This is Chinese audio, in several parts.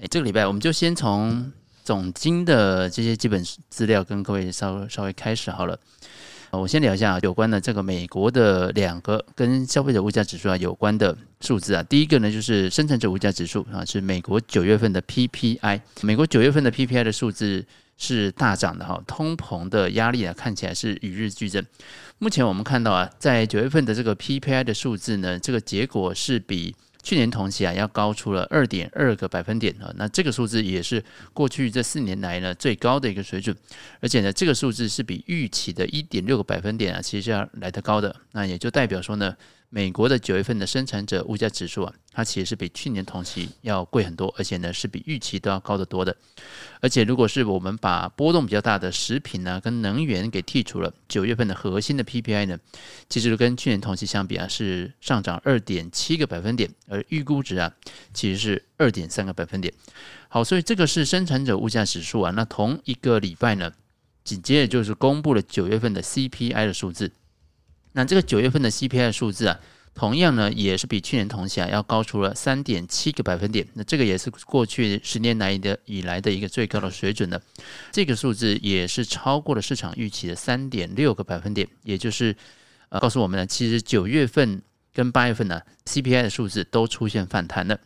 哎，这个礼拜我们就先从总经的这些基本资料跟各位稍微稍微开始好了。我先聊一下有关的这个美国的两个跟消费者物价指数啊有关的数字啊。第一个呢就是生产者物价指数啊，是美国九月份的 PPI。美国九月份的 PPI 的数字是大涨的哈，通膨的压力啊看起来是与日俱增。目前我们看到啊，在九月份的这个 PPI 的数字呢，这个结果是比去年同期啊要高出了二点二个百分点啊，那这个数字也是过去这四年来呢最高的一个水准，而且呢这个数字是比预期的一点六个百分点啊其实是要来得高的，那也就代表说呢。美国的九月份的生产者物价指数啊，它其实是比去年同期要贵很多，而且呢是比预期都要高得多的。而且如果是我们把波动比较大的食品呢、跟能源给剔除了，九月份的核心的 PPI 呢，其实跟去年同期相比啊是上涨二点七个百分点，而预估值啊其实是二点三个百分点。好，所以这个是生产者物价指数啊。那同一个礼拜呢，紧接着就是公布了九月份的 CPI 的数字。那这个九月份的 CPI 数字啊，同样呢也是比去年同期啊要高出了三点七个百分点。那这个也是过去十年来的以来的一个最高的水准了。这个数字也是超过了市场预期的三点六个百分点，也就是呃告诉我们呢，其实九月份跟八月份呢 CPI 的数字都出现反弹了。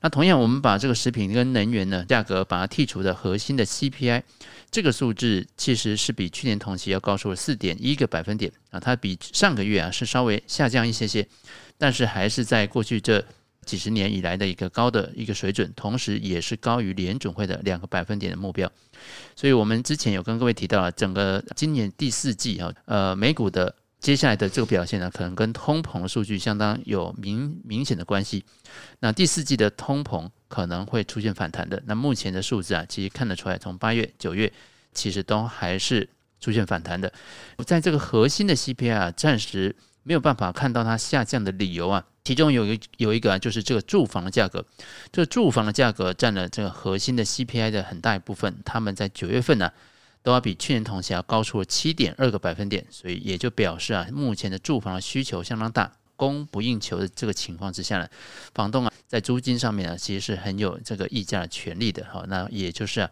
那同样，我们把这个食品跟能源呢价格把它剔除的核心的 CPI。这个数字其实是比去年同期要高出了四点一个百分点啊，它比上个月啊是稍微下降一些些，但是还是在过去这几十年以来的一个高的一个水准，同时也是高于联准会的两个百分点的目标。所以，我们之前有跟各位提到了，整个今年第四季啊，呃，美股的接下来的这个表现呢，可能跟通膨数据相当有明明显的关系。那第四季的通膨。可能会出现反弹的。那目前的数字啊，其实看得出来，从八月、九月其实都还是出现反弹的。在这个核心的 CPI 啊，暂时没有办法看到它下降的理由啊。其中有一有一个啊，就是这个住房的价格，这个住房的价格占了这个核心的 CPI 的很大一部分。他们在九月份呢，都要比去年同期要高出了七点二个百分点，所以也就表示啊，目前的住房的需求相当大。供不应求的这个情况之下呢，房东啊在租金上面呢，其实是很有这个议价的权利的。好，那也就是啊，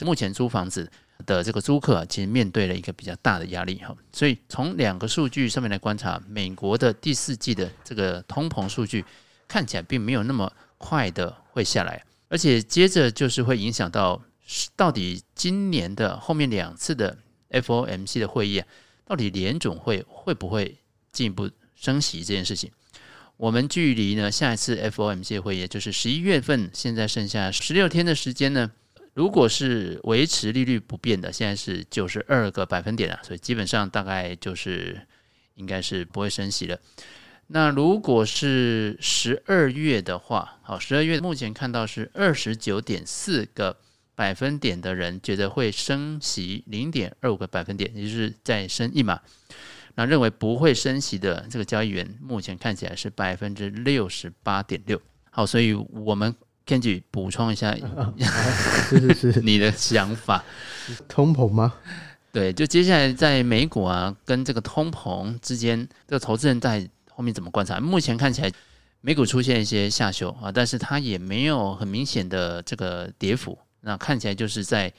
目前租房子的这个租客啊，其实面对了一个比较大的压力哈。所以从两个数据上面来观察，美国的第四季的这个通膨数据看起来并没有那么快的会下来，而且接着就是会影响到到底今年的后面两次的 FOMC 的会议啊，到底联总会会不会进一步？升息这件事情，我们距离呢下一次 FOMC 的会议就是十一月份，现在剩下十六天的时间呢。如果是维持利率不变的，现在是九十二个百分点啊，所以基本上大概就是应该是不会升息了。那如果是十二月的话，好，十二月目前看到是二十九点四个百分点的人觉得会升息零点二五个百分点，也就是再升一码。那认为不会升息的这个交易员，目前看起来是百分之六十八点六。好，所以我们 Kenji 补充一下，是是是，你的想法，通膨吗？对，就接下来在美股啊，跟这个通膨之间，这个投资人在后面怎么观察？目前看起来美股出现一些下修啊，但是它也没有很明显的这个跌幅，那看起来就是在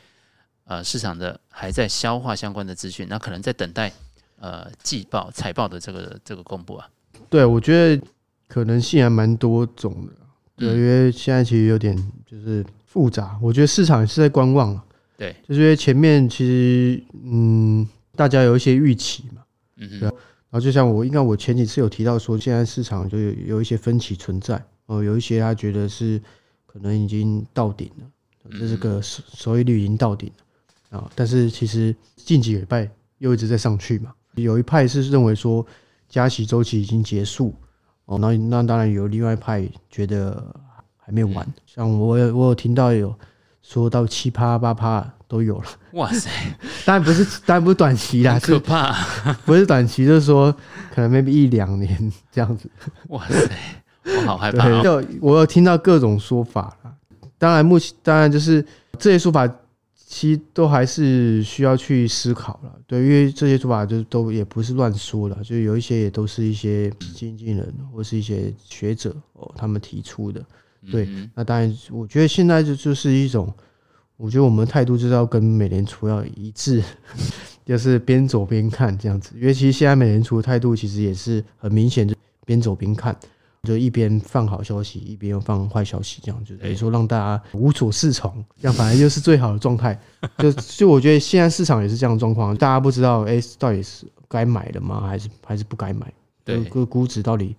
呃市场的还在消化相关的资讯，那可能在等待。呃，季报、财报的这个这个公布啊，对，我觉得可能性还蛮多种的，对，因为现在其实有点就是复杂。我觉得市场也是在观望，对，就是因为前面其实嗯，大家有一些预期嘛，嗯嗯，然后就像我应该我前几次有提到说，现在市场就有有一些分歧存在，哦，有一些他觉得是可能已经到顶了，这是个收益率已经到顶了啊，但是其实近几个礼拜又一直在上去嘛。有一派是认为说加息周期已经结束哦，那那当然有另外一派觉得还没完，像我有我有听到有说到七趴八趴都有了，哇塞！当然不是，当然不是短期啦，可怕，不是短期，就是说可能 maybe 一两年这样子，哇塞，我好害怕哦。就我有听到各种说法啦，当然目前当然就是这些说法。其实都还是需要去思考了，对，因为这些说法就都也不是乱说的，就有一些也都是一些经纪人或是一些学者哦，他们提出的。对，那当然，我觉得现在就就是一种，我觉得我们态度就是要跟美联储要一致，就是边走边看这样子。因为其实现在美联储的态度其实也是很明显，就边走边看，就一边放好消息，一边又放坏消息，这样就等于说让大家无所适从，这样反而就是最好的状态。就就我觉得现在市场也是这样的状况，大家不知道哎、欸，到底是该买的吗？还是还是不该买？对，个估值到底。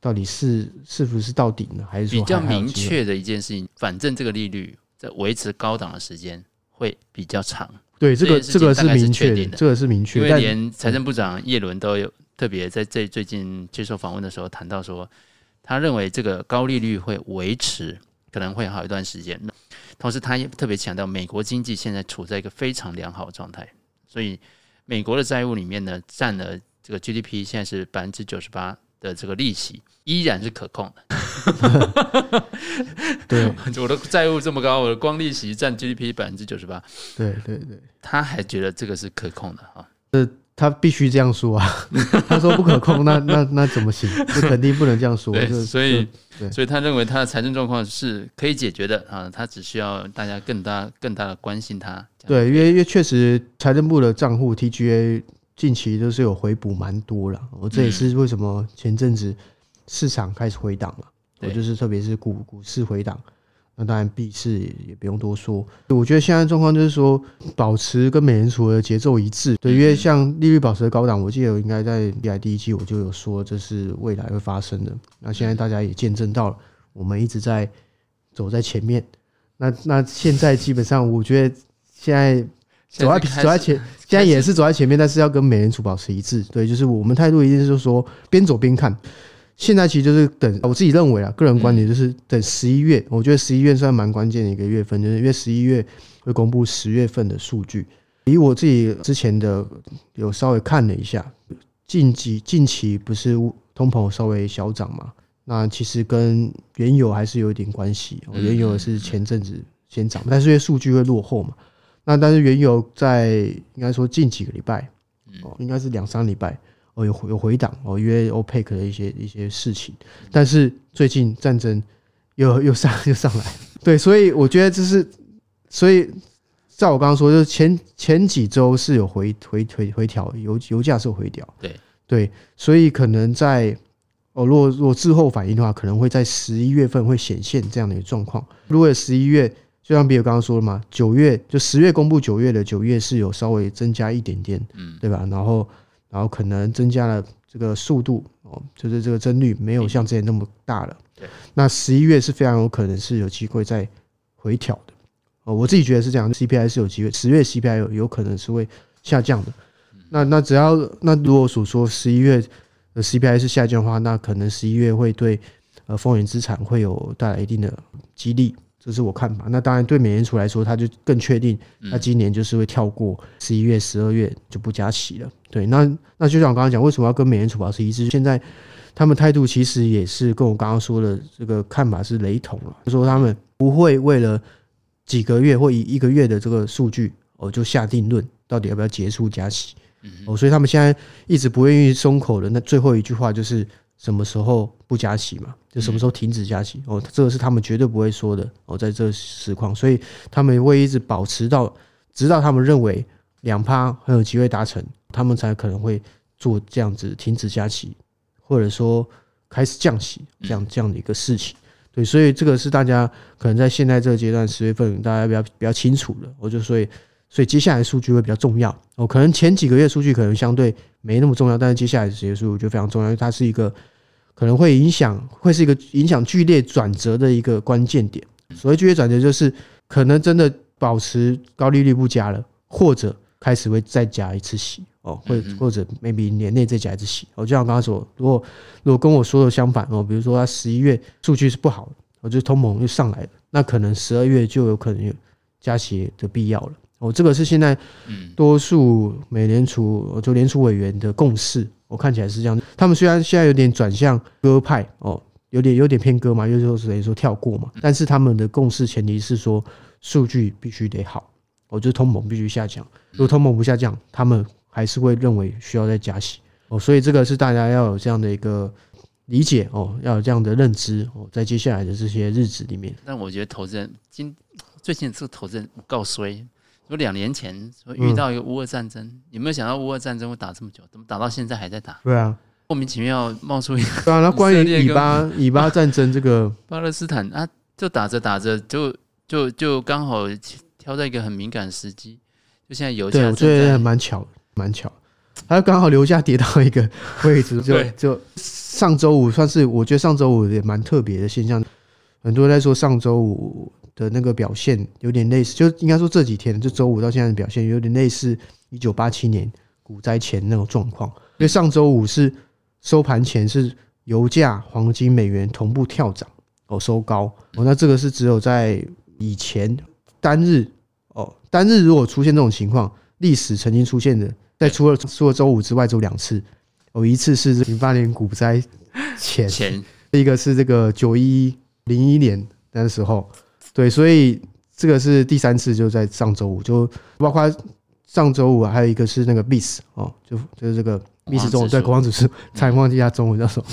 到底是是不是到底呢？还是说比较明确的一件事情？反正这个利率在维持高档的时间会比较长。对，这个这个是明确的，这个是明确。因为连财政部长叶伦都有特别在这最近接受访问的时候谈到说，他认为这个高利率会维持，可能会好一段时间。同时，他也特别强调，美国经济现在处在一个非常良好的状态，所以美国的债务里面呢，占了这个 GDP 现在是百分之九十八。的这个利息依然是可控的。对，我的债务这么高，我的光利息占 GDP 百分之九十八。对对对，他还觉得这个是可控的哈。呃，他必须这样说啊。他说不可控，那那那怎么行？这肯定不能这样说。对，所以所以他认为他的财政状况是可以解决的啊。他只需要大家更大更大的关心他。对，因为因为确实财政部的账户 TGA。近期都是有回补蛮多了，我这也是为什么前阵子市场开始回档嘛，我就是特别是股股市回档，那当然币市也不用多说。我觉得现在状况就是说，保持跟美联储的节奏一致，对，因为像利率保持的高档，我记得我应该在 B I 第一季我就有说这是未来会发生的。那现在大家也见证到了，我们一直在走在前面。那那现在基本上，我觉得现在。走在走在前，现在也是走在前面，但是要跟美联储保持一致。对，就是我们态度一定是说边走边看。现在其实就是等，我自己认为啊，个人观点就是等十一月。我觉得十一月算蛮关键的一个月份，就是因为十一月会公布十月份的数据。以我自己之前的有稍微看了一下，近期近期不是通膨稍微小涨嘛？那其实跟原油还是有一点关系。原油是前阵子先涨，但是因为数据会落后嘛。那但是原油在应该说近几个礼拜哦，应该是两三礼拜哦，有有回档哦，因为 OPEC 的一些一些事情，但是最近战争又又上又上来，对，所以我觉得这是，所以照我刚刚说，就是前前几周是有回回回回调，油油价是有回调，对对，所以可能在哦，如果如果滞后反应的话，可能会在十一月份会显现这样的一个状况，如果十一月。就像比尔刚刚说了嘛，九月就十月公布九月的九月是有稍微增加一点点，嗯，对吧？然后，然后可能增加了这个速度哦，就是这个增率没有像之前那么大了。对，那十一月是非常有可能是有机会再回调的哦。我自己觉得是这样，CPI 是有机会，十月 CPI 有有可能是会下降的。那那只要那如果所说十一月的 CPI 是下降的话，那可能十一月会对呃风险资产会有带来一定的激励。这是我看法。那当然，对美联储来说，他就更确定，那今年就是会跳过十一月、十二月就不加息了。对，那那就像我刚刚讲，为什么要跟美联储保持一致？现在他们态度其实也是跟我刚刚说的这个看法是雷同了，就说他们不会为了几个月或一一个月的这个数据，哦，就下定论到底要不要结束加息。哦，所以他们现在一直不愿意松口的那最后一句话就是。什么时候不加息嘛？就什么时候停止加息哦，这个是他们绝对不会说的哦。在这个实况，所以他们会一直保持到，直到他们认为两趴很有机会达成，他们才可能会做这样子停止加息，或者说开始降息这样这样的一个事情。对，所以这个是大家可能在现在这个阶段十月份大家比较比较清楚的。我就所以所以接下来数据会比较重要哦。可能前几个月数据可能相对没那么重要，但是接下来这些数据就非常重要，因为它是一个。可能会影响，会是一个影响剧烈转折的一个关键点。所谓剧烈转折，就是可能真的保持高利率不加了，或者开始会再加一次息哦，或或者 maybe 年内再加一次息。我就像刚刚说，如果如果跟我说的相反哦，比如说他十一月数据是不好的，我就通膨又上来了，那可能十二月就有可能有加息的必要了。哦，这个是现在多数美联储就联储委员的共识。我看起来是这样，他们虽然现在有点转向鸽派哦，有点有点偏鸽嘛，又就是等于说跳过嘛，但是他们的共识前提是说数据必须得好，我觉得通膨必须下降，如果通膨不下降，他们还是会认为需要再加息哦，所以这个是大家要有这样的一个理解哦，要有这样的认知哦，在接下来的这些日子里面。但我觉得投资人今最近这个投资人够衰。说两年前遇到一个乌俄战争，嗯、有没有想到乌俄战争会打这么久？怎么打到现在还在打？对啊，莫名其妙冒出一个。对啊，那关于以巴以巴战争这个 巴勒斯坦啊，就打着打着就就就刚好挑在一个很敏感的时机，就现在油价对，我觉得蛮巧，蛮巧。他刚好油价跌到一个 位置，就就上周五算是我觉得上周五也蛮特别的现象，很多人在说上周五。的那个表现有点类似，就应该说这几天，就周五到现在的表现有点类似一九八七年股灾前那种状况。因为上周五是收盘前是油价、黄金、美元同步跳涨哦，收高哦。那这个是只有在以前单日哦，单日如果出现这种情况，历史曾经出现的，在除了除了周五之外，只有两次哦，一次是零八年股灾前，前一个是这个九一零一年那时候。对，所以这个是第三次，就在上周五，就包括上周五啊，还有一个是那个 BIS 哦，就就是这个 BIS 中对恐慌指数，差点忘记它中文叫什么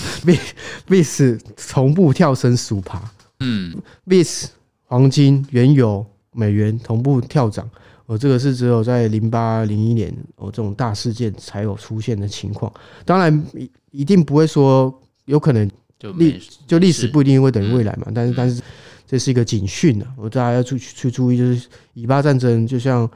，BIS 同步跳升十五趴，嗯，BIS 黄金、原油、美元同步跳涨，哦，这个是只有在零八零一年哦这种大事件才有出现的情况，当然一一定不会说有可能历就历史不一定会等于未来嘛，但是但是。这是一个警讯啊！我大家要去去注意，就是以巴战争，就像，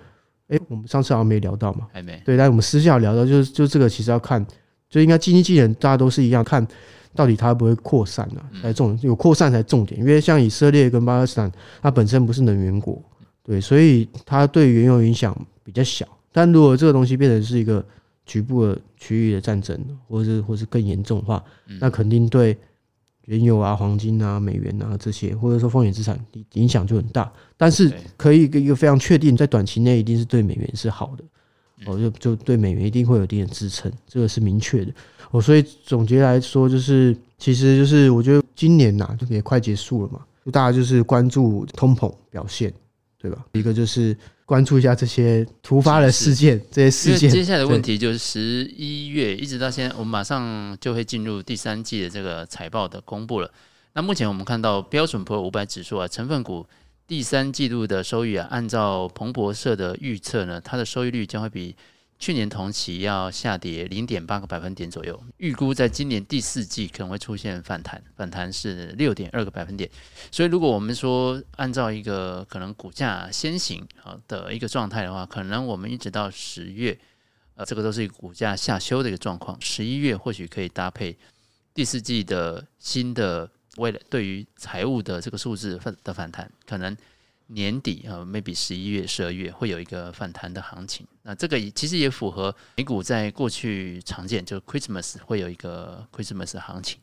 哎、欸，我们上次好像没聊到嘛，还没对，但我们私下聊到，就是就这个其实要看，就应该经济技能大家都是一样，看到底它会不会扩散啊，才重有扩散才重点，因为像以色列跟巴勒斯坦，它本身不是能源国，对，所以它对原油影响比较小。但如果这个东西变成是一个局部的区域的战争，或是或是更严重的话，那肯定对。原油啊、黄金啊、美元啊这些，或者说风险资产影响就很大。但是可以一个非常确定，在短期内一定是对美元是好的，哦，就就对美元一定会有一定的支撑，这个是明确的。哦，所以总结来说，就是其实就是我觉得今年呐，就也快结束了嘛，就大家就是关注通膨表现，对吧？一个就是。关注一下这些突发的事件，这些事件。接下来的问题就是十一月一直到现在，我们马上就会进入第三季的这个财报的公布了。那目前我们看到标准普尔五百指数啊，成分股第三季度的收益啊，按照彭博社的预测呢，它的收益率将会比。去年同期要下跌零点八个百分点左右，预估在今年第四季可能会出现反弹，反弹是六点二个百分点。所以，如果我们说按照一个可能股价先行啊的一个状态的话，可能我们一直到十月，呃，这个都是一个股价下修的一个状况。十一月或许可以搭配第四季的新的未来对于财务的这个数字的反弹，可能。年底啊，maybe 十一月、十二月会有一个反弹的行情。那这个其实也符合美股在过去常见，就 Christmas 会有一个 Christmas 的行情。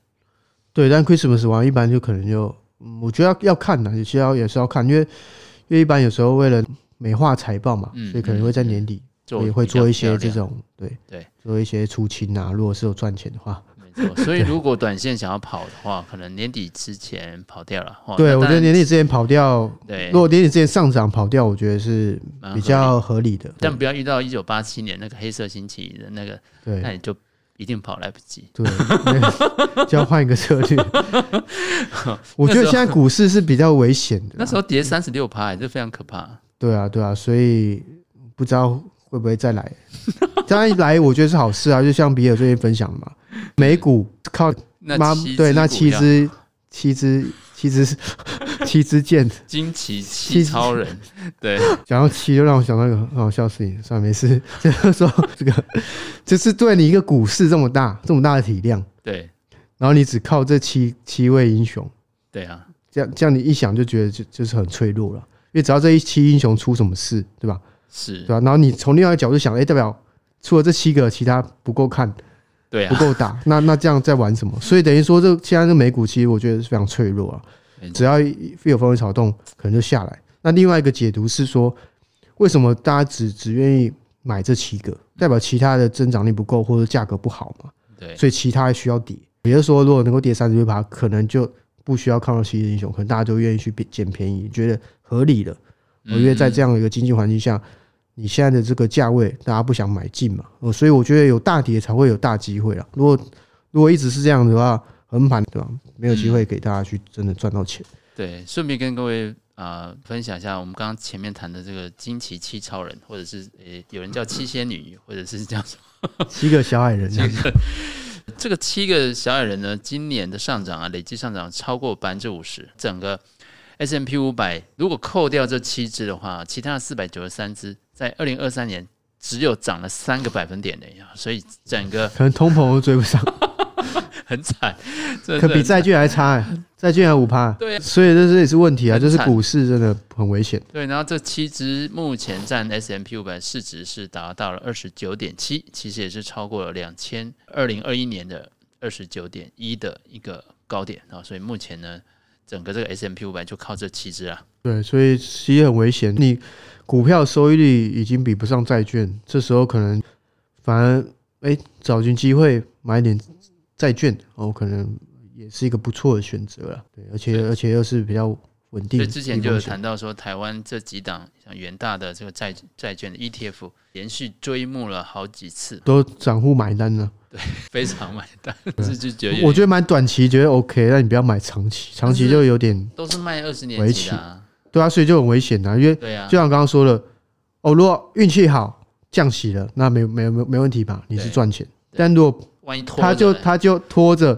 对，但 Christmas 完一般就可能就，我觉得要要看的，有些要也是要看，因为因为一般有时候为了美化财报嘛，所以可能会在年底也会做一些这种对对，做一些出清啊。如果是有赚钱的话。所以，如果短线想要跑的话，可能年底之前跑掉了。对，我觉得年底之前跑掉，对，如果年底之前上涨跑掉，我觉得是比较合理的。但不要遇到一九八七年那个黑色星期一的那个，对，那你就一定跑来不及。对，就要换一个策略。我觉得现在股市是比较危险的。那时候跌三十六趴，就非常可怕。对啊，对啊，所以不知道会不会再来。当然来，我觉得是好事啊。就像比尔最近分享的嘛。美股靠妈对那七只七只七只 七只箭，惊奇七超人，对，讲到七就让我想到一个很好笑的事情，算了没事，就是说这个就是对你一个股市这么大这么大的体量，对，然后你只靠这七七位英雄，对啊，这样这样你一想就觉得就就是很脆弱了，因为只要这一七英雄出什么事，对吧？是对吧？然后你从另外一个角度想，哎，代表除了这七个，其他不够看。对，不够大，那那这样在玩什么？所以等于说，这现在这美股其实我觉得是非常脆弱啊。只要一有风吹草动，可能就下来。那另外一个解读是说，为什么大家只只愿意买这七个？代表其他的增长力不够，或者价格不好嘛？对，所以其他需要跌。也就是说，如果能够跌三十六趴，可能就不需要看到七只英雄，可能大家都愿意去捡便宜，觉得合理的。因为在这样的一个经济环境下。你现在的这个价位，大家不想买进嘛？哦，所以我觉得有大跌才会有大机会啊。如果如果一直是这样的话，横盘，对吧？没有机会给大家去真的赚到钱。嗯、对，顺便跟各位啊、呃、分享一下，我们刚刚前面谈的这个惊奇七超人，或者是诶、欸、有人叫七仙女，或者是叫什么，七个小矮人这样子。这个七个小矮人呢，今年的上涨啊，累计上涨超过百分之五十。整个 S M P 五百如果扣掉这七只的话，其他的四百九十三只在二零二三年只有涨了三个百分点的呀，所以整个可能通膨都追不上。很惨，可比债券还差哎，债券还五趴，对、啊，所以这这也是问题啊，就是股市真的很危险。对，然后这七只目前占 S M P 五百市值是达到了二十九点七，其实也是超过了两千二零二一年的二十九点一的一个高点啊，所以目前呢，整个这个 S M P 五百就靠这七只啊。对，所以其实很危险，你股票收益率已经比不上债券，这时候可能反而哎找寻机会买点。债券哦，可能也是一个不错的选择了。对，而且而且又是比较稳定。所以之前就有谈到说，台湾这几档像元大的这个债债券的 ETF，连续追募了好几次，都散户买单了。对，非常买单。是就觉得，我觉得买短期觉得 OK，但你不要买长期，长期就有点都是卖二十年期的。对啊，所以就很危险啊。因为对啊，就像刚刚说的，哦，如果运气好降息了，那没没没没问题吧？你是赚钱。但如果他就他就拖着，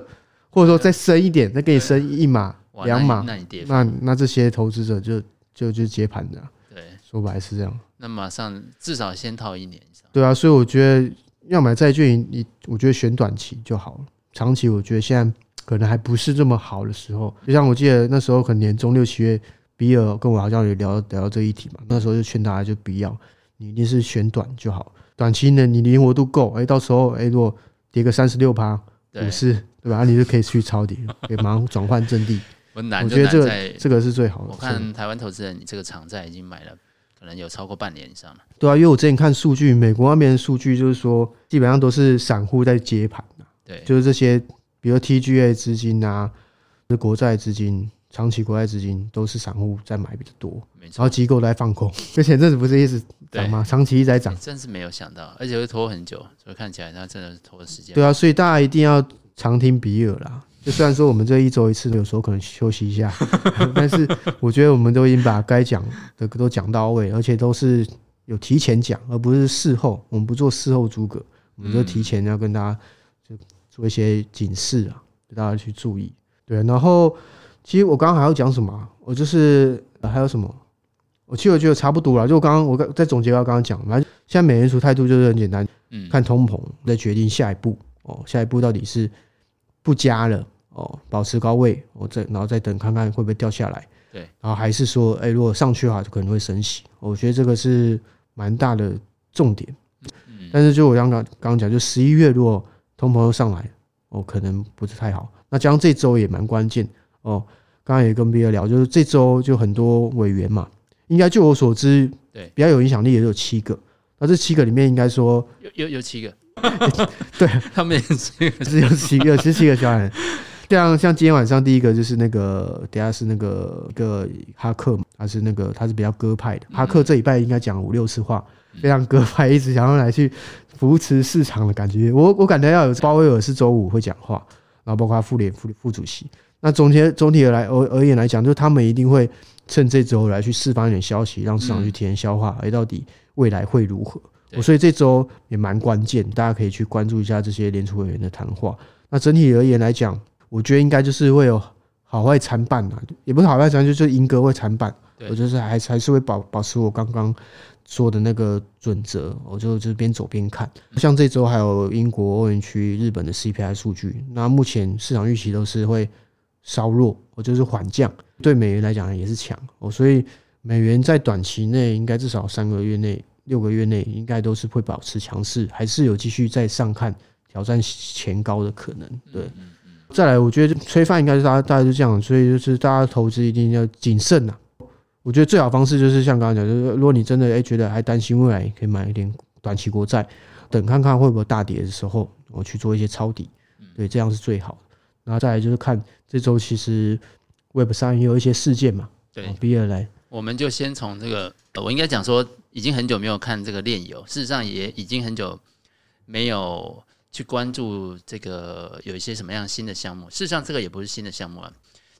或者说再升一点，再给你升一码两码，那那那这些投资者就就就接盘的。对，说白是这样。那马上至少先套一年以上。对啊，所以我觉得要买债券，你我觉得选短期就好了。长期我觉得现在可能还不是这么好的时候。就像我记得那时候可能年中六七月，比尔跟我好像也聊聊到这一题嘛。那时候就劝大家就不要，你一定是选短就好。短期呢，你灵活度够，哎，到时候哎如果。跌个三十六趴，股市对吧？你就可以去抄底，可以马上转换阵地。我难，我觉得这个这个是最好的。我看台湾投资人，你这个长债已经买了，可能有超过半年以上了。对啊，因为我之前看数据，美国那边的数据就是说，基本上都是散户在接盘。对，就是这些，比如 TGA 资金啊，是国债资金。长期国外资金都是散户在买比较多，然后机构在放空。之前阵子不是一直涨吗？长期一直在涨，真是没有想到，而且会拖很久，所以看起来它真的是拖的时间。对啊，所以大家一定要常听比尔啦。就虽然说我们这一周一次，有时候可能休息一下，但是我觉得我们都已经把该讲的都讲到位，而且都是有提前讲，而不是事后。我们不做事后诸葛，我们就提前要跟大家就做一些警示啊，给大家去注意。对，然后。其实我刚刚还要讲什么？我就是还有什么？我其实我觉得差不多了。就我刚刚我刚在总结，我刚刚讲，反正现在美联储态度就是很简单，嗯，看通膨再决定下一步哦。下一步到底是不加了哦，保持高位，我再然后再等看看会不会掉下来。对，然后还是说，哎，如果上去的话，就可能会升息。我觉得这个是蛮大的重点。嗯，但是就我刚刚刚刚讲，就十一月如果通膨又上来，哦，可能不是太好。那加上这周也蛮关键。哦，刚刚也跟别人聊，就是这周就很多委员嘛，应该就我所知，对，比较有影响力也有七个。那这七个里面，应该说有有有七个，对，他们也是 只有七个，十七个小人。像像今天晚上第一个就是那个，等下是那个一个哈克嘛，他是那个他是比较鸽派的。哈克这一拜应该讲五六次话，非常鸽派，一直想要来去扶持市场的感觉。我我感觉要有鲍威尔是周五会讲话，然后包括他副联副副主席。那总体总体而来而而言来讲，就是他们一定会趁这周来去释放一点消息，让市场去提前消化，哎，到底未来会如何？所以这周也蛮关键，大家可以去关注一下这些联储委员的谈话。那整体而言来讲，我觉得应该就是会有好坏参半啊，也不是好坏参半，就是鹰鸽会参半。我就是还还是会保保持我刚刚说的那个准则，我就就边走边看。像这周还有英国、欧元区、日本的 CPI 数据，那目前市场预期都是会。稍弱，我就是缓降，对美元来讲也是强哦，所以美元在短期内应该至少三个月内、六个月内应该都是会保持强势，还是有继续再上看挑战前高的可能。对，再来，我觉得催饭应该是大家大家就这样，所以就是大家投资一定要谨慎呐。我觉得最好方式就是像刚刚讲，就是如果你真的诶觉得还担心未来，可以买一点短期国债，等看看会不会大跌的时候，我去做一些抄底，对，这样是最好的。然后再来就是看这周其实 Web 上也有一些事件嘛，对，比尔来，我们就先从这个，我应该讲说已经很久没有看这个链游，事实上也已经很久没有去关注这个有一些什么样新的项目。事实上，这个也不是新的项目啊。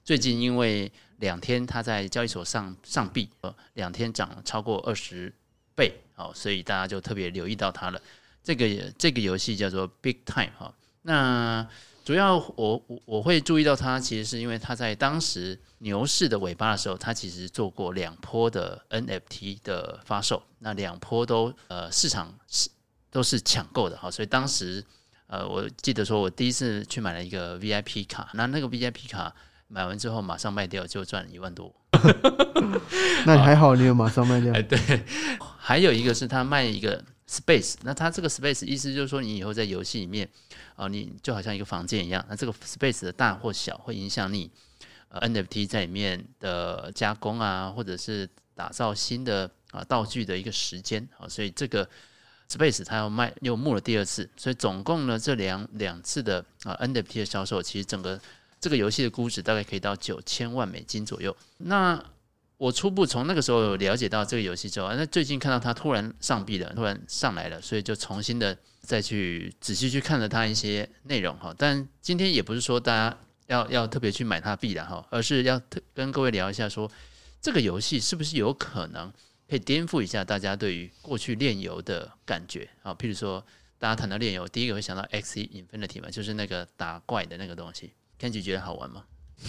最近因为两天它在交易所上上币，呃，两天涨了超过二十倍，哦，所以大家就特别留意到它了。这个这个游戏叫做 Big Time 哈。那主要我我我会注意到它，其实是因为它在当时牛市的尾巴的时候，它其实做过两波的 NFT 的发售，那两波都呃市场是都是抢购的哈，所以当时呃我记得说我第一次去买了一个 VIP 卡，那那个 VIP 卡。买完之后马上卖掉，就赚了一万多。那还好，你有马上卖掉。哎，对。还有一个是他卖一个 space，那它这个 space 意思就是说，你以后在游戏里面啊，你就好像一个房间一样。那这个 space 的大或小会影响你呃 NFT 在里面的加工啊，或者是打造新的啊道具的一个时间啊。所以这个 space 它要卖又募了第二次，所以总共呢这两两次的啊 NFT 的销售，其实整个。这个游戏的估值大概可以到九千万美金左右。那我初步从那个时候了解到这个游戏之后，那最近看到它突然上币了，突然上来了，所以就重新的再去仔细去看了它一些内容哈。但今天也不是说大家要要特别去买它币的哈，而是要特跟各位聊一下说，这个游戏是不是有可能可以颠覆一下大家对于过去炼油的感觉啊？譬如说，大家谈到炼油，第一个会想到 X E INFINITY 嘛，就是那个打怪的那个东西。Kenji 觉得好玩吗？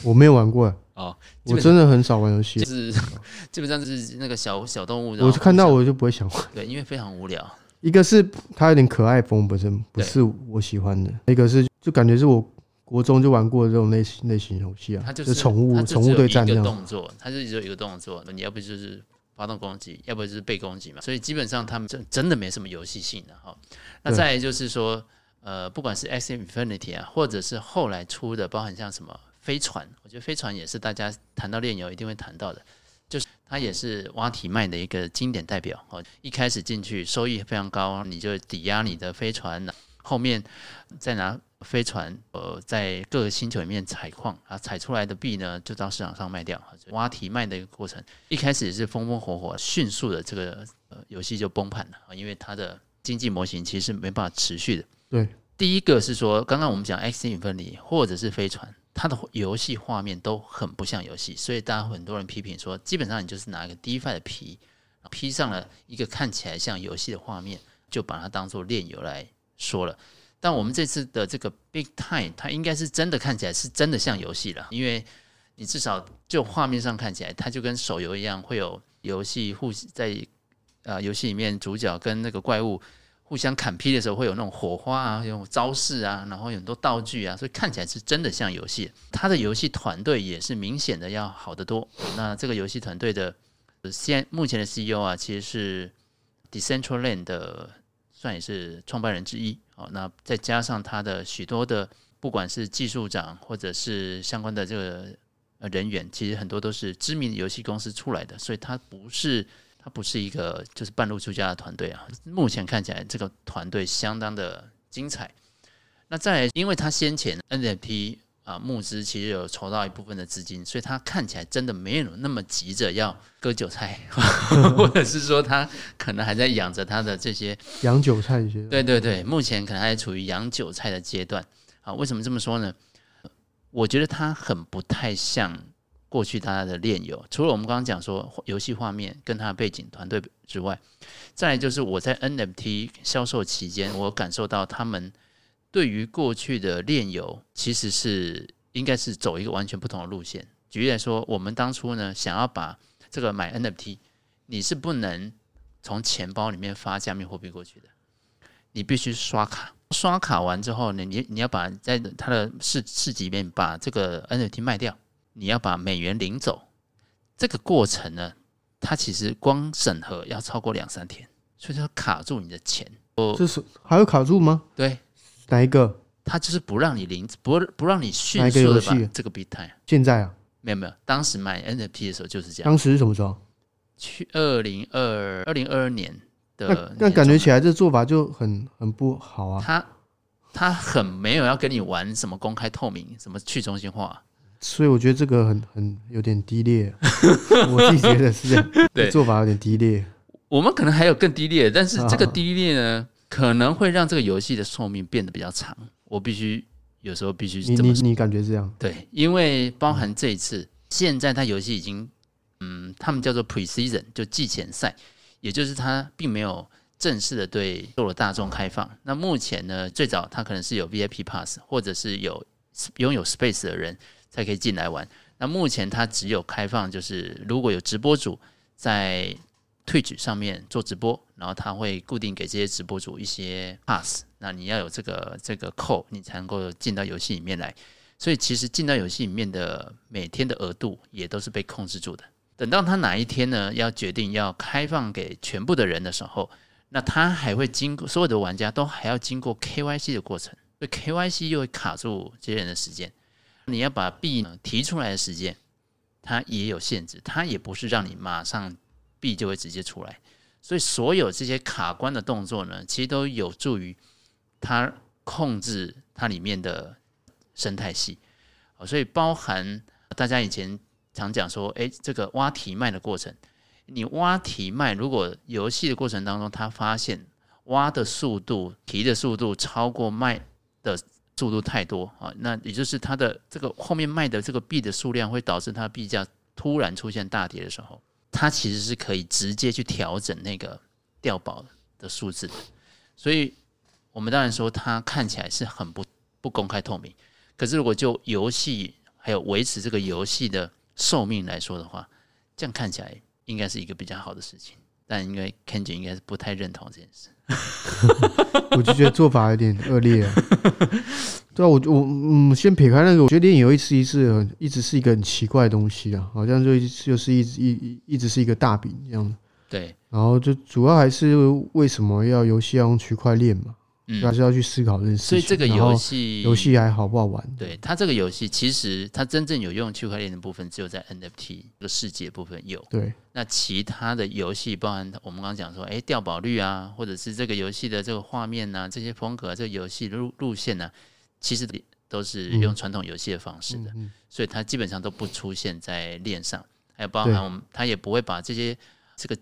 我没有玩过哦，我真的很少玩游戏，就是 基本上就是那个小小动物。我就看到我就不会想玩，对，因为非常无聊。一个是它有点可爱风，本身不是我喜欢的；一个是就感觉是我国中就玩过的这种类型类型游戏啊，它就是宠物宠物对战这样动作，它就只有一个动作，你要不就是发动攻击，要不就是被攻击嘛。所以基本上他们真真的没什么游戏性的哈。那再来就是说。呃，不管是 Axie Infinity 啊，或者是后来出的，包含像什么飞船，我觉得飞船也是大家谈到炼油一定会谈到的，就是它也是挖提卖的一个经典代表哦。一开始进去收益非常高，你就抵押你的飞船，后面再拿飞船呃在各个星球里面采矿啊，采出来的币呢就到市场上卖掉，挖提卖的一个过程，一开始也是风风火火，迅速的这个呃游戏就崩盘了啊，因为它的经济模型其实是没办法持续的。对，第一个是说，刚刚我们讲 Axie Infinity 或者是飞船，它的游戏画面都很不像游戏，所以大家很多人批评说，基本上你就是拿一个 DeFi 的皮，披上了一个看起来像游戏的画面，就把它当做链游来说了。但我们这次的这个 Big Time，它应该是真的看起来是真的像游戏了，因为你至少就画面上看起来，它就跟手游一样，会有游戏互在啊游戏里面主角跟那个怪物。互相砍劈的时候会有那种火花啊，有招式啊，然后有很多道具啊，所以看起来是真的像游戏。它的游戏团队也是明显的要好得多。那这个游戏团队的现目前的 CEO 啊，其实是 Decentraland 的，算也是创办人之一。好，那再加上他的许多的，不管是技术长或者是相关的这个人员，其实很多都是知名的游戏公司出来的，所以他不是。它不是一个就是半路出家的团队啊，目前看起来这个团队相当的精彩。那再来，因为他先前 NFT 啊募资其实有筹到一部分的资金，所以他看起来真的没有那么急着要割韭菜，或者是说他可能还在养着他的这些养韭菜一些。对对对，目前可能还处于养韭菜的阶段。啊，为什么这么说呢？我觉得他很不太像。过去他的链游，除了我们刚刚讲说游戏画面跟他的背景团队之外，再就是我在 NFT 销售期间，我感受到他们对于过去的链游其实是应该是走一个完全不同的路线。举例来说，我们当初呢想要把这个买 NFT，你是不能从钱包里面发加密货币过去的，你必须刷卡，刷卡完之后呢，你你要把在它的市市集里面把这个 NFT 卖掉。你要把美元领走，这个过程呢，它其实光审核要超过两三天，所以它卡住你的钱。哦，这是还有卡住吗？对，哪一个？它就是不让你领，不不让你迅速的把这个 Bitcoin。现在啊，没有没有，当时买 NFT 的时候就是这样。当时是什么时候？去二零二二零二二年的。那感觉起来这做法就很很不好啊。他他很没有要跟你玩什么公开透明，什么去中心化。所以我觉得这个很很有点低劣，我自己觉得是这样，对，做法有点低劣。我们可能还有更低劣，但是这个低劣呢，可能会让这个游戏的寿命变得比较长。我必须有时候必须你你你感觉这样？对，因为包含这一次，嗯、现在它游戏已经，嗯，他们叫做 Pre-Season，就季前赛，也就是它并没有正式的对做了大众开放。那目前呢，最早它可能是有 VIP Pass，或者是有拥有 Space 的人才可以进来玩。那目前它只有开放，就是如果有直播主在 Twitch 上面做直播，然后他会固定给这些直播主一些 pass，那你要有这个这个扣，你才能够进到游戏里面来。所以其实进到游戏里面的每天的额度也都是被控制住的。等到他哪一天呢，要决定要开放给全部的人的时候，那他还会经过所有的玩家都还要经过 KYC 的过程，所以 KYC 又会卡住这些人的时间。你要把币提出来的时间，它也有限制，它也不是让你马上。币就会直接出来，所以所有这些卡关的动作呢，其实都有助于它控制它里面的生态系。所以包含大家以前常讲说，诶，这个挖提卖的过程，你挖提卖，如果游戏的过程当中，它发现挖的速度、提的速度超过卖的速度太多啊，那也就是它的这个后面卖的这个币的数量会导致它币价突然出现大跌的时候。它其实是可以直接去调整那个掉保的数字的，所以我们当然说它看起来是很不不公开透明。可是如果就游戏还有维持这个游戏的寿命来说的话，这样看起来应该是一个比较好的事情。但应该 Kenji 应该是不太认同这件事，我就觉得做法有点恶劣啊。对啊，我我嗯，先撇开那个，我觉得电影游一次一次一直是一个很奇怪的东西啊，好像就就是一直一一直是一个大饼一样。对，然后就主要还是为什么要游戏要用区块链嘛？嗯，还是要去思考这件事情。所以这个游戏游戏还好不好玩？对，它这个游戏其实它真正有用区块链的部分，只有在 NFT 这个世界部分有。对，那其他的游戏，包含我们刚刚讲说，哎，掉宝率啊，或者是这个游戏的这个画面呐、啊，这些风格、啊，这个游戏路路线呢、啊，其实都是用传统游戏的方式的，所以它基本上都不出现在链上。还有包含我们，它也不会把这些这个。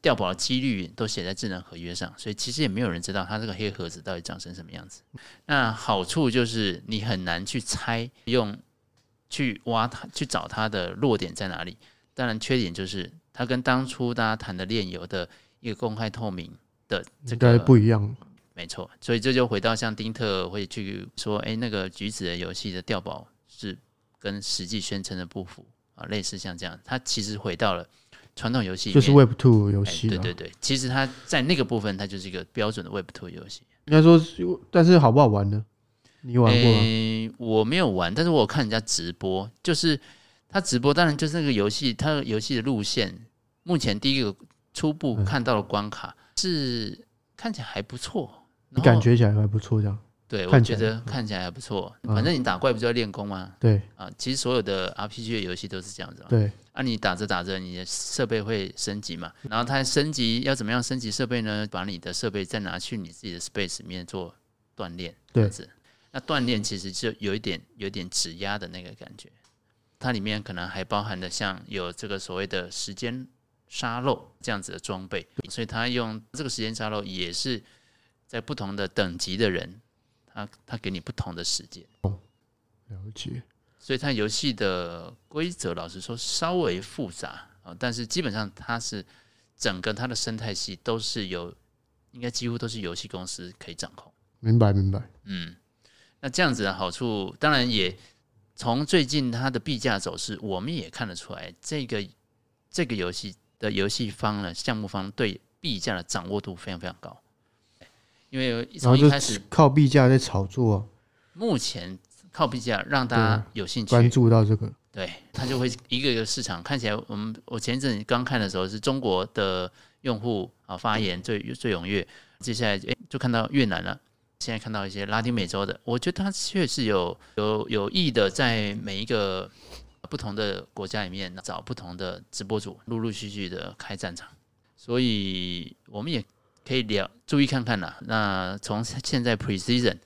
掉保的几率都写在智能合约上，所以其实也没有人知道它这个黑盒子到底长成什么样子。那好处就是你很难去猜，用去挖它，去找它的弱点在哪里。当然，缺点就是它跟当初大家谈的炼油的一个公开透明的这个不一样。没错，所以这就回到像丁特会去说，哎，那个橘子的游戏的掉保是跟实际宣称的不符啊，类似像这样，它其实回到了。传统游戏就是 Web Two 游戏，对对对，其实它在那个部分，它就是一个标准的 Web Two 游戏。应该说，但是好不好玩呢？你玩过吗？欸，我没有玩，但是我有看人家直播，就是他直播，当然就是那个游戏，它游戏的路线，目前第一个初步看到的关卡是看起来还不错，你感觉起来还不错，这样。对，我觉得看起来还不错。反正你打怪不就要练功吗？对啊，其实所有的 RPG 的游戏都是这样子嘛。对啊，你打着打着，你的设备会升级嘛？然后它升级要怎么样升级设备呢？把你的设备再拿去你自己的 space 里面做锻炼，这样子。那锻炼其实就有一点有一点指压的那个感觉。它里面可能还包含的像有这个所谓的时间沙漏这样子的装备，所以它用这个时间沙漏也是在不同的等级的人。他他给你不同的时间，哦，了解。所以它游戏的规则，老实说稍微复杂啊，但是基本上它是整个它的生态系都是由，应该几乎都是游戏公司可以掌控。明白，明白。嗯，那这样子的好处，当然也从最近它的币价走势，我们也看得出来，这个这个游戏的游戏方呢，项目方对币价的掌握度非常非常高。因为从一开始靠币价在炒作，目前靠币价让大家有兴趣。关注到这个，对，他就会一个一个市场。看起来，我们我前一阵刚看的时候是中国的用户啊发言最最踊跃，接下来诶就看到越南了，现在看到一些拉丁美洲的，我觉得他确实有有有意的在每一个不同的国家里面找不同的直播主，陆陆续续的开战场，所以我们也。可以了，注意看看啦。那从现在 Pre-Season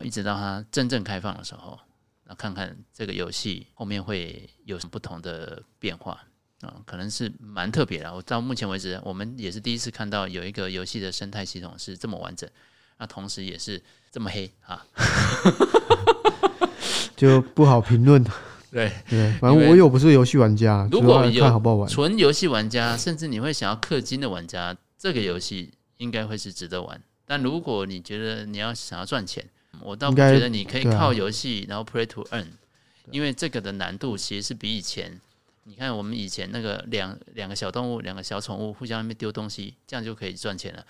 一直到它真正开放的时候，那看看这个游戏后面会有什么不同的变化。啊，可能是蛮特别的。我到目前为止，我们也是第一次看到有一个游戏的生态系统是这么完整，那同时也是这么黑啊，就不好评论。对对，反正我又不是游戏玩家，如果看好不好玩，纯游戏玩家，甚至你会想要氪金的玩家，这个游戏应该会是值得玩。但如果你觉得你要想要赚钱，我倒不觉得你可以靠游戏然后 play to earn，因为这个的难度其实是比以前。你看，我们以前那个两两个小动物、两个小宠物互相那边丢东西，这样就可以赚钱了。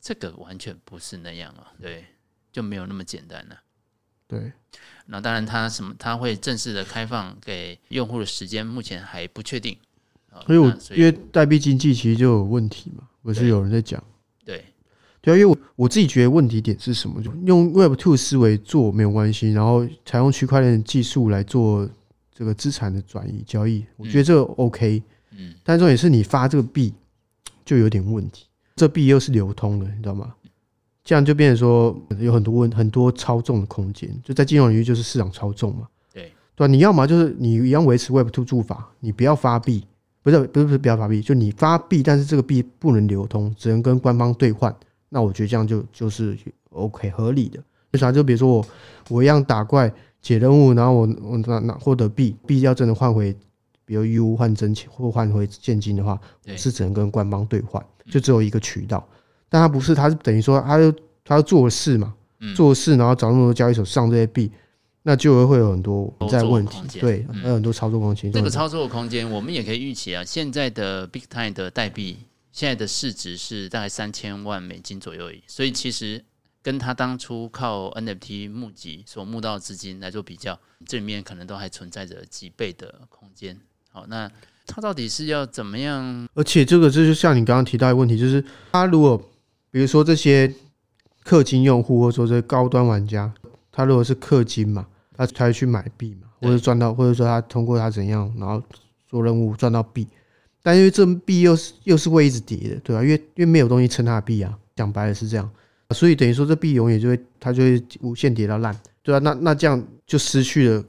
这个完全不是那样啊，对，就没有那么简单了。对，那当然，它什么，它会正式的开放给用户的时间，目前还不确定。所以我，我因为代币经济其实就有问题嘛，不是有人在讲。对，对啊，因为我我自己觉得问题点是什么？就用 Web Two 思维做没有关系，然后采用区块链技术来做。这个资产的转移交易，我觉得这个 OK，嗯，但重点是你发这个币就有点问题，这币又是流通的，你知道吗？这样就变成说有很多问很多操纵的空间，就在金融领域就是市场操纵嘛，对对，你要么就是你一样维持 Web Two 做法，你不要发币，不是不是不是不要发币，就你发币，但是这个币不能流通，只能跟官方兑换，那我觉得这样就就是 OK 合理的，为啥？就比如说我我一样打怪。解任务，然后我我拿拿获得币，币要真的换回，比如 U 换真钱或换回现金的话，是只能跟官方兑换，就只有一个渠道。但他不是，他是等于说，他就他做事嘛，做事，然后找那么多交易所上这些币，那就会有很多在问题，对，还有很多操作空间。这个操作空间，我们也可以预期啊。现在的 Big Time 的代币，现在的市值是大概三千万美金左右而已，所以其实。跟他当初靠 NFT 募集所募到的资金来做比较，这里面可能都还存在着几倍的空间。好，那他到底是要怎么样？而且这个这就像你刚刚提到的问题，就是他如果比如说这些氪金用户，或者说这些高端玩家，他如果是氪金嘛，他才去买币嘛，或者赚到，或者说他通过他怎样，然后做任务赚到币，但因为这币又是又是会一直跌的，对吧？因为因为没有东西撑它的币啊，讲白了是这样。所以等于说，这币永远就会，它就会无限跌到烂，对啊，那那这样就失去了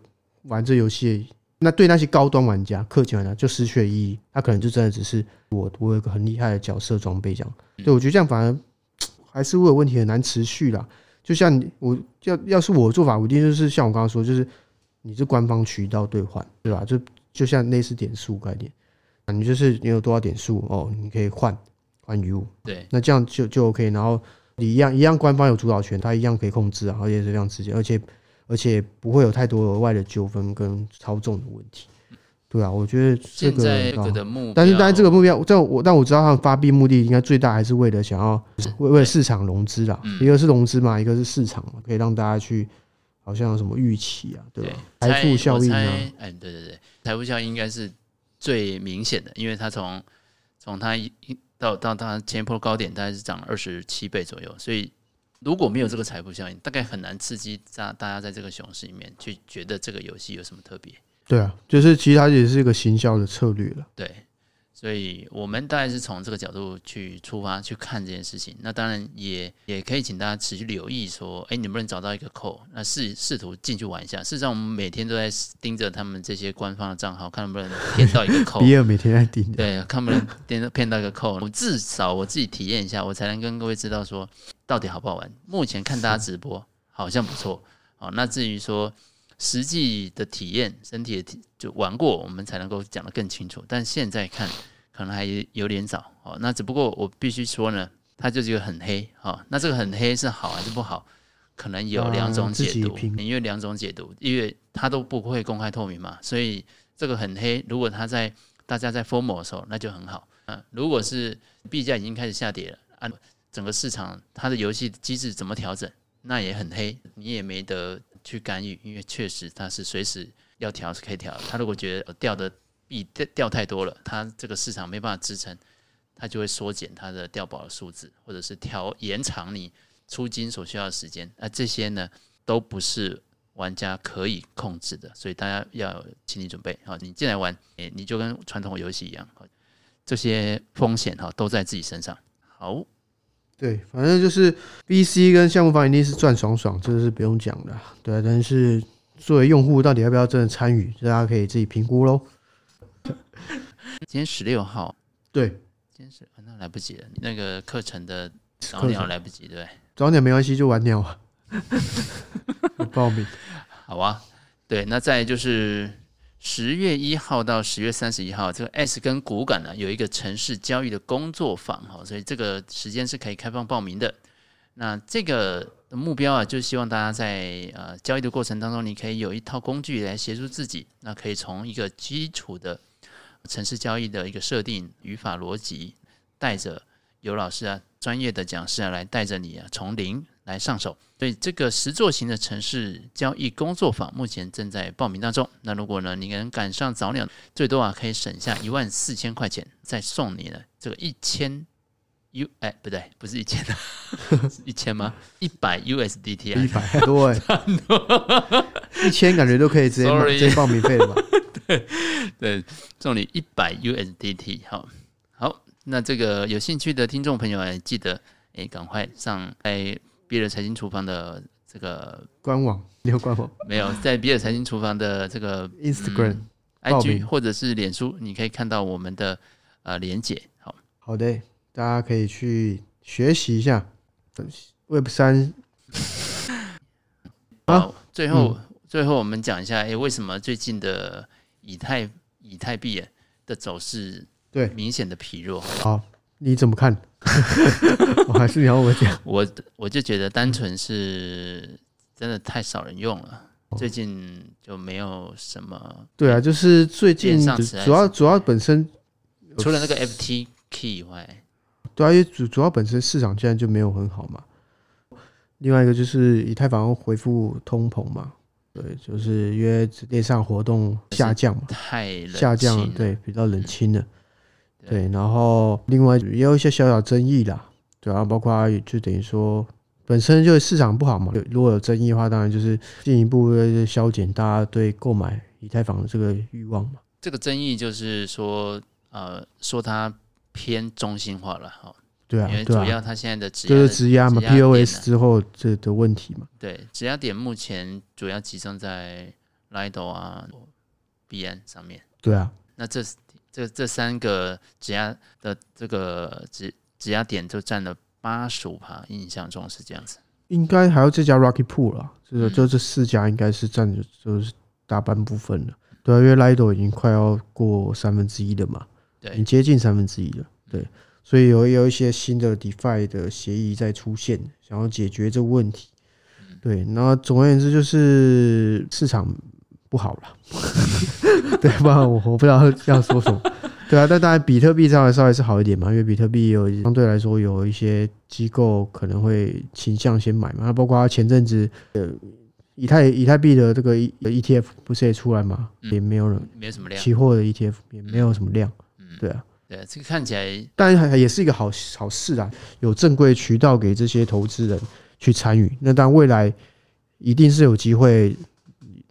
玩这游戏。那对那些高端玩家、氪金玩家就失去了意义。他可能就真的只是我，我有一个很厉害的角色装备这样。对，我觉得这样反而 还是会有问题，很难持续啦。就像我要要是我的做法，我一定就是像我刚刚说，就是你是官方渠道兑换，对吧？就就像类似点数概念，你就是你有多少点数哦，你可以换换余物。对，那这样就就 OK，然后。你一样一样，官方有主导权，他一样可以控制啊，而且是非常直接，而且而且不会有太多额外的纠纷跟操纵的问题。对啊，我觉得这个，但是当然这个目标，在我但我知道他们发币目的应该最大还是为了想要为为了市场融资啦，一个是融资嘛，一个是市场嘛，可以让大家去好像有什么预期啊，对吧？财富效应啊，哎，对对对，财富效应应该是最明显的，因为它从从它一。到到它前一波高点，大概是涨了二十七倍左右，所以如果没有这个财富效应，大概很难刺激大大家在这个熊市里面去觉得这个游戏有什么特别。对啊，就是其实它也是一个行销的策略了。对。所以我们大概是从这个角度去出发去看这件事情。那当然也也可以请大家持续留意，说，哎，能不能找到一个扣？那试试图进去玩一下。事实上，我们每天都在盯着他们这些官方的账号，看能不能骗到一个扣。比尔每天在盯。对，看不能骗骗到一个扣。我至少我自己体验一下，我才能跟各位知道说到底好不好玩。目前看大家直播好像不错。好，那至于说实际的体验，身体的体就玩过，我们才能够讲得更清楚。但现在看。可能还有点早哦，那只不过我必须说呢，它就是一个很黑哈。那这个很黑是好还是不好？可能有两种解读，因为两种解读，因为它都不会公开透明嘛，所以这个很黑。如果它在大家在 FOMO 的时候，那就很好。嗯，如果是币价已经开始下跌了，按整个市场它的游戏机制怎么调整，那也很黑，你也没得去干预，因为确实它是随时要调是可以调。它如果觉得掉的。币掉太多了，它这个市场没办法支撑，它就会缩减它的掉宝的数字，或者是调延长你出金所需要的时间。那这些呢，都不是玩家可以控制的，所以大家要有心理准备。好，你进来玩，诶，你就跟传统游戏一样，这些风险哈都在自己身上。好，对，反正就是 VC 跟项目方一定是赚爽爽，这个是不用讲的。对，但是作为用户，到底要不要真的参与，大家可以自己评估喽。今天十六号，对，今天是那来不及了，那个课程的早鸟来不及，对，早鸟没关系，就晚鸟啊，报名，好啊，对，那再就是十月一号到十月三十一号，这个 S 跟股感呢有一个城市交易的工作坊哈，所以这个时间是可以开放报名的。那这个目标啊，就希望大家在呃交易的过程当中，你可以有一套工具来协助自己。那可以从一个基础的城市交易的一个设定、语法逻辑，带着有老师啊、专业的讲师啊来带着你啊，从零来上手。所以这个十座型的城市交易工作坊目前正在报名当中。那如果呢，你能赶上早鸟，最多啊可以省下一万四千块钱，再送你呢这个一千。U 哎，不对，不是一千的，是一千吗？一百 USDT 啊，一百多哎，一千感觉都可以直接直接报名费了吧？对对，送你一百 USDT。好，好，那这个有兴趣的听众朋友哎，记得哎，赶快上在比尔财经厨房的这个官网，你有官网没有？在比尔财经厨房的这个 Instagram、嗯、IG 或者是脸书，你可以看到我们的呃连结。好，好的。大家可以去学习一下 Web 三。好，最后、嗯、最后我们讲一下，哎、欸，为什么最近的以太以太币的走势对明显的疲弱？好，你怎么看？我还是你要我讲，我我就觉得单纯是真的太少人用了，最近就没有什么。对啊，就是最近主要主要本身除了那个 FT Key 以外。对啊，因为主主要本身市场现在就没有很好嘛。另外一个就是以太坊回复通膨嘛，对，就是因为链上活动下降嘛，太下降了，对，比较冷清了。对，然后另外也有一些小小争议啦，对啊，包括就等于说本身就是市场不好嘛，如果有争议的话，当然就是进一步消减大家对购买以太坊的这个欲望嘛。这个争议就是说，呃，说它。偏中心化了哈，对啊，因为主要它现在的质就是质押嘛，POS 之后这的问题嘛，对，质押点目前主要集中在 Lido 啊、，BN 上面，对啊，那这这这三个质押的这个质质押点就占了八十五趴，印象中是这样子，应该还有这家 Rocket Pool 了，就是就这四家应该是占着就是大半部分了，对啊，因为 Lido 已经快要过三分之一了嘛。很接近三分之一了，对，所以有有一些新的 DeFi 的协议在出现，想要解决这个问题，对，那总而言之就是市场不好了，对，不然我我不知道要说什么，对啊，但当然比特币稍微稍微是好一点嘛，因为比特币有相对来说有一些机构可能会倾向先买嘛，那包括前阵子呃以太以太币的这个 ETF 不是也出来嘛，也没有人，没有什么量，期货的 ETF 也没有什么量。对啊，对啊，这个看起来，当然也是一个好好事啊，有正规渠道给这些投资人去参与。那当然未来一定是有机会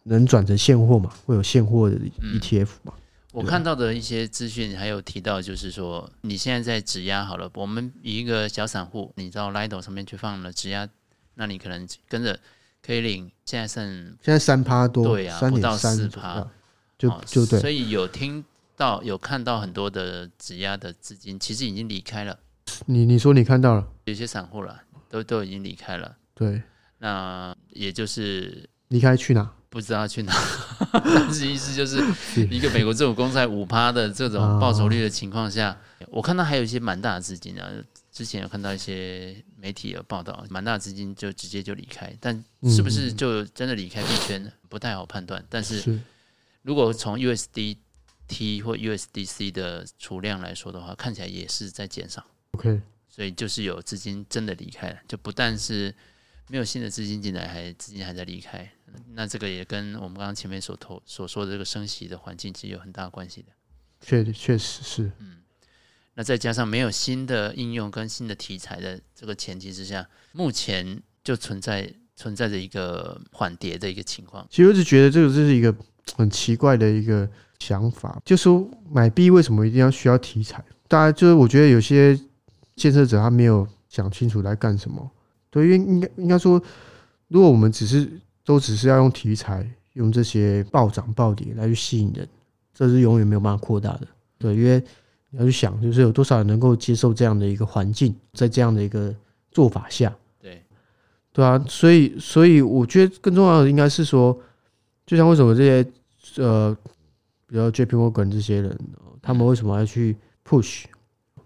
能转成现货嘛，会有现货的 ETF 嘛。我看到的一些资讯还有提到，就是说你现在在质押好了，我们以一个小散户，你到 Lido 上面去放了质押，那你可能跟着可以领，现在剩现在三趴多，对啊，不到四趴，就就对，所以有听。到有看到很多的质押的资金，其实已经离开了。你你说你看到了，有些散户了，都都已经离开了。对，那也就是离开去哪？不知道去哪。但是意思就是一个美国政府公债五趴的这种报酬率的情况下，我看到还有一些蛮大的资金啊。之前有看到一些媒体有报道，蛮大的资金就直接就离开，但是不是就真的离开币圈呢？不太好判断。但是如果从 USD T 或 USDC 的储量来说的话，看起来也是在减少。OK，所以就是有资金真的离开了，就不但是没有新的资金进来，还资金还在离开。那这个也跟我们刚刚前面所投所说的这个升息的环境其实有很大关系的。确确实是，嗯。那再加上没有新的应用跟新的题材的这个前提之下，目前就存在存在着一个缓跌的一个情况。其实我一直觉得这个这是一个很奇怪的一个。想法就是说买币为什么一定要需要题材？大家就是我觉得有些建设者他没有想清楚来干什么。对，因为应该应该说，如果我们只是都只是要用题材，用这些暴涨暴跌来去吸引人，这是永远没有办法扩大的。对，因为你要去想，就是有多少人能够接受这样的一个环境，在这样的一个做法下，对，对啊，所以，所以我觉得更重要的应该是说，就像为什么这些呃，比如 JP Morgan 这些人，他们为什么要去 push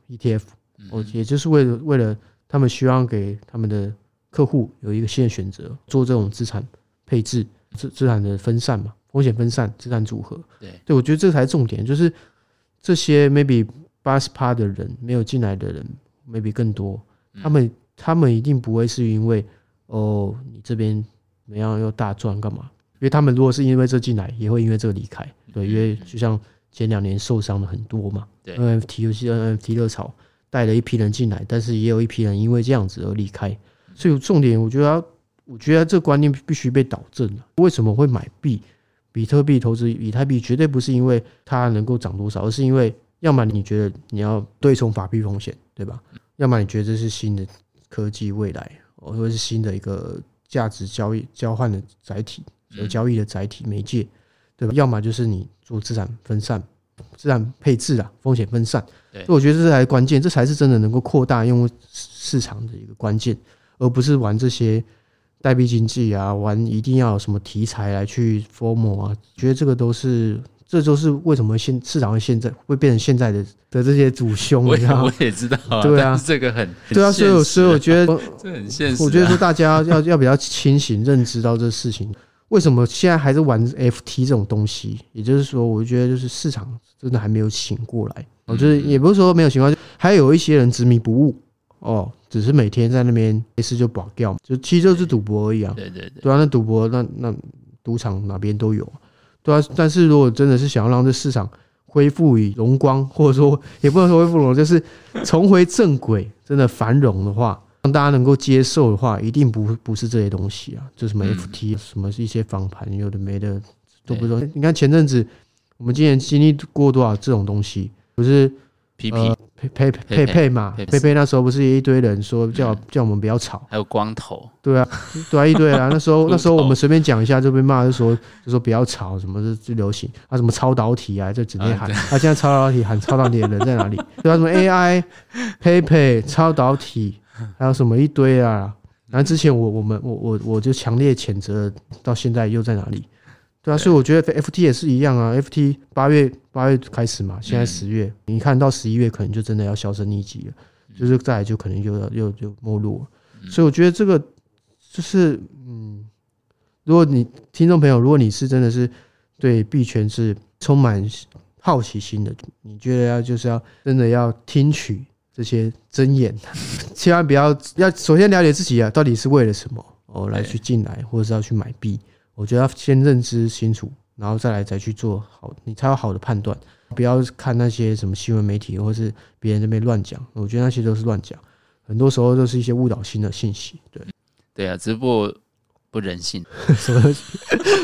ETF？哦，也就是为了为了他们希望给他们的客户有一个新的选择，做这种资产配置、资资产的分散嘛，风险分散、资产组合。对，对我觉得这才是重点，就是这些 maybe 八十趴的人没有进来的人，maybe 更多，他们他们一定不会是因为哦，你这边怎么样又大赚干嘛？因为他们如果是因为这进来，也会因为这个离开。对，因为就像前两年受伤的很多嘛，对，NFT 游戏 NFT 热潮。带了一批人进来，但是也有一批人因为这样子而离开，所以重点我觉得，我觉得这个观念必须被导正了。为什么会买币？比特币投资以太币绝对不是因为它能够涨多少，而是因为要么你觉得你要对冲法币风险，对吧？要么你觉得这是新的科技未来，或者是新的一个价值交易交换的载体，有交易的载体媒介，对吧？要么就是你做资产分散。资产配置啊，风险分散，所以我觉得这才是关键，这才是真的能够扩大用户市场的一个关键，而不是玩这些代币经济啊，玩一定要有什么题材来去 FOMO 啊，觉得这个都是，这就是为什么现市场会现在会变成现在的的这些主凶，我也我也知道，对啊，这个很对啊，所以所以我觉得这很现实，我觉得说大家要要比较清醒认知到这事情。为什么现在还是玩 FT 这种东西？也就是说，我觉得就是市场真的还没有醒过来。我觉得也不是说没有醒过来，还有一些人执迷不悟哦，只是每天在那边没事就保掉，就其实就是赌博而已啊。对对对，对啊，那赌博那那赌场哪边都有，对啊。但是如果真的是想要让这市场恢复以荣光，或者说也不能说恢复荣，就是重回正轨，真的繁荣的话。让大家能够接受的话，一定不不是这些东西啊，就什么 FT，什么一些仿盘，有的没的都不懂。你看前阵子我们今年经历过多少这种东西，不是 PP 佩佩佩佩嘛？佩佩那时候不是一堆人说叫叫我们不要吵，还有光头，对啊，对啊，一堆啊。那时候那时候我们随便讲一下就被骂，就说就说不要吵，什么是最流行啊？什么超导体啊？就整天喊。啊现在超导体喊超导体的人在哪里？对啊，什么 AI 佩佩超导体。还有什么一堆啊？然后之前我我们我我我就强烈谴责，到现在又在哪里？对啊，所以我觉得 FT 也是一样啊。FT 八月八月开始嘛，现在十月，你看到十一月可能就真的要销声匿迹了，就是再来就可能就要又就没落。所以我觉得这个就是嗯，如果你听众朋友，如果你是真的是对币圈是充满好奇心的，你觉得要就是要真的要听取。这些真言，千万不要要首先了解自己啊，到底是为了什么哦来去进来，或者是要去买币？我觉得要先认知清楚，然后再来再去做好，你才有好的判断。不要看那些什么新闻媒体或是别人那边乱讲，我觉得那些都是乱讲，很多时候都是一些误导性的信息。对，对啊，只不过不人性。什么东西？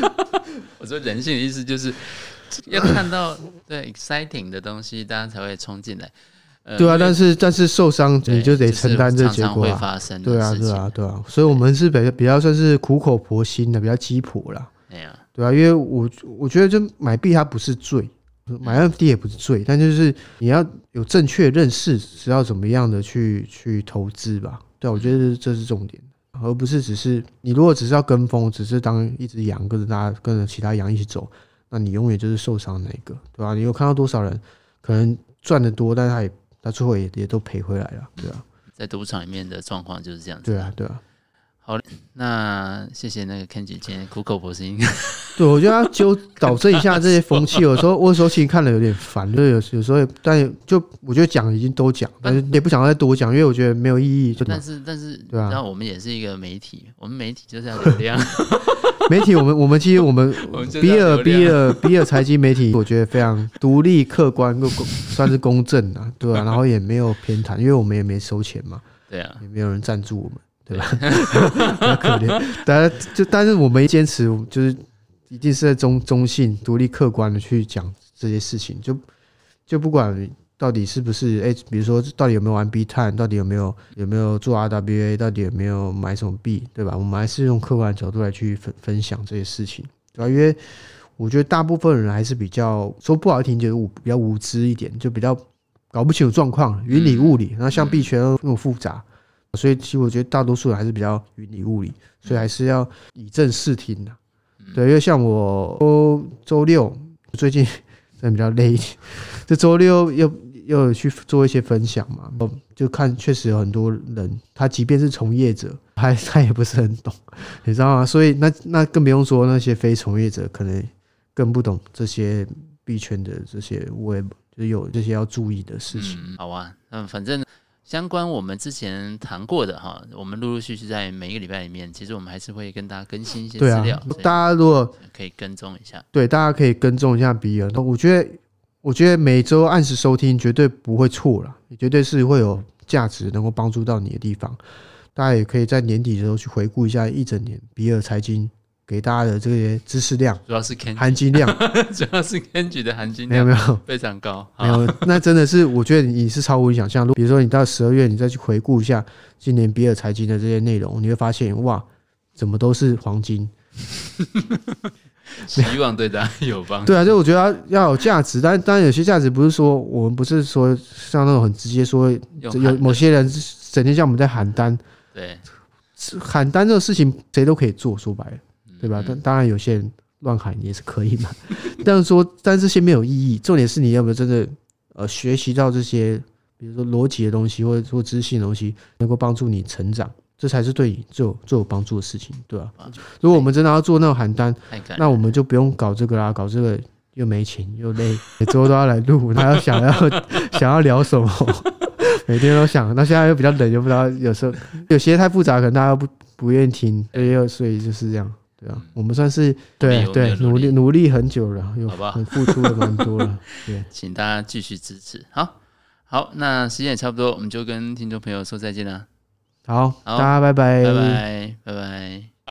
我说人性的意思就是要看到对 exciting 的东西，大家才会冲进来。对啊，但是但是受伤你就得承担这结果啊。对啊，对啊，对啊，所以我们是比较比较算是苦口婆心的，比较鸡婆啦。对啊，对啊，因为我我觉得就买币它不是罪，买 NFT 也不是罪，但就是你要有正确认识知道怎么样的去去投资吧。对啊，我觉得这是重点，而不是只是你如果只是要跟风，只是当一只羊跟着大家跟着其他羊一起走，那你永远就是受伤那一个，对吧？你有看到多少人可能赚的多，但是他也。他最后也也都赔回来了，对啊，在赌场里面的状况就是这样子。对啊，对啊。好，那谢谢那个 Ken 姐今天苦口婆心。对，我觉得要纠 导正一下这些风气。有时候，我有时候其实看了有点烦，就有有时候，但就我觉得讲已经都讲，但是也不想再多讲，因为我觉得没有意义。但是，但是，对啊，然后我们也是一个媒体，我们媒体就是要流量。媒体，我们我们其实我们 比尔比尔比尔财经媒体，我觉得非常独立、客观、公算是公正啊，对啊，然后也没有偏袒，因为我们也没收钱嘛，对啊，也没有人赞助我们，对吧？可怜，但就但是我们坚持，就是一定是在中中性、独立、客观的去讲这些事情，就就不管。到底是不是？哎，比如说，到底有没有玩币探？到底有没有有没有做 RWA？到底有没有买什么币？对吧？我们还是用客观的角度来去分分享这些事情，对吧？因为我觉得大部分人还是比较说不好听，就是比较无知一点，就比较搞不清楚状况，云里雾里。然后像币圈那么复杂，所以其实我觉得大多数人还是比较云里雾里，所以还是要以正视听的。对，因为像我周周六最近真的比较累一点，这周六又又有去做一些分享嘛，就看确实有很多人，他即便是从业者，他他也不是很懂，你知道吗？所以那那更不用说那些非从业者，可能更不懂这些币圈的这些 Web，就是有这些要注意的事情。嗯，好啊，嗯，反正。相关我们之前谈过的哈，我们陆陆续续在每一个礼拜里面，其实我们还是会跟大家更新一些资料。大家如果可以跟踪一下，对，大家可以跟踪一下比尔。我觉得，我觉得每周按时收听绝对不会错了，也绝对是会有价值，能够帮助到你的地方。大家也可以在年底的时候去回顾一下一整年比尔财经。给大家的这些知识量，主要是含金量，主要是 Kenji 的含金量没有没有非常高，没有，那 真的是我觉得你是超乎你想象。比如说你到十二月，你再去回顾一下今年比尔财经的这些内容，你会发现哇，怎么都是黄金。希望对大家有帮助。对啊，就我觉得要有价值，但当然有些价值不是说我们不是说像那种很直接说有某些人整天像我们在喊单，对，喊单这个事情谁都可以做，说白了。对吧？但当然有些人乱喊也是可以嘛。但是说，但这些没有意义。重点是你要不要真的呃学习到这些，比如说逻辑的东西，或者说知性的东西，能够帮助你成长，这才是对你最有最有帮助的事情，对吧？如果我们真的要做那种喊单，那我们就不用搞这个啦，搞这个又没钱又累，每周都要来录，他要想要 想要聊什么，每天都想。那现在又比较冷，又不知道有时候有些太复杂，可能大家不不愿意听，所以所以就是这样。对啊，我们算是对对努力努力很久了，有很付出了蛮多了。对，请大家继续支持。好，好，那时间也差不多，我们就跟听众朋友说再见了。好，大家拜拜，拜拜，拜拜。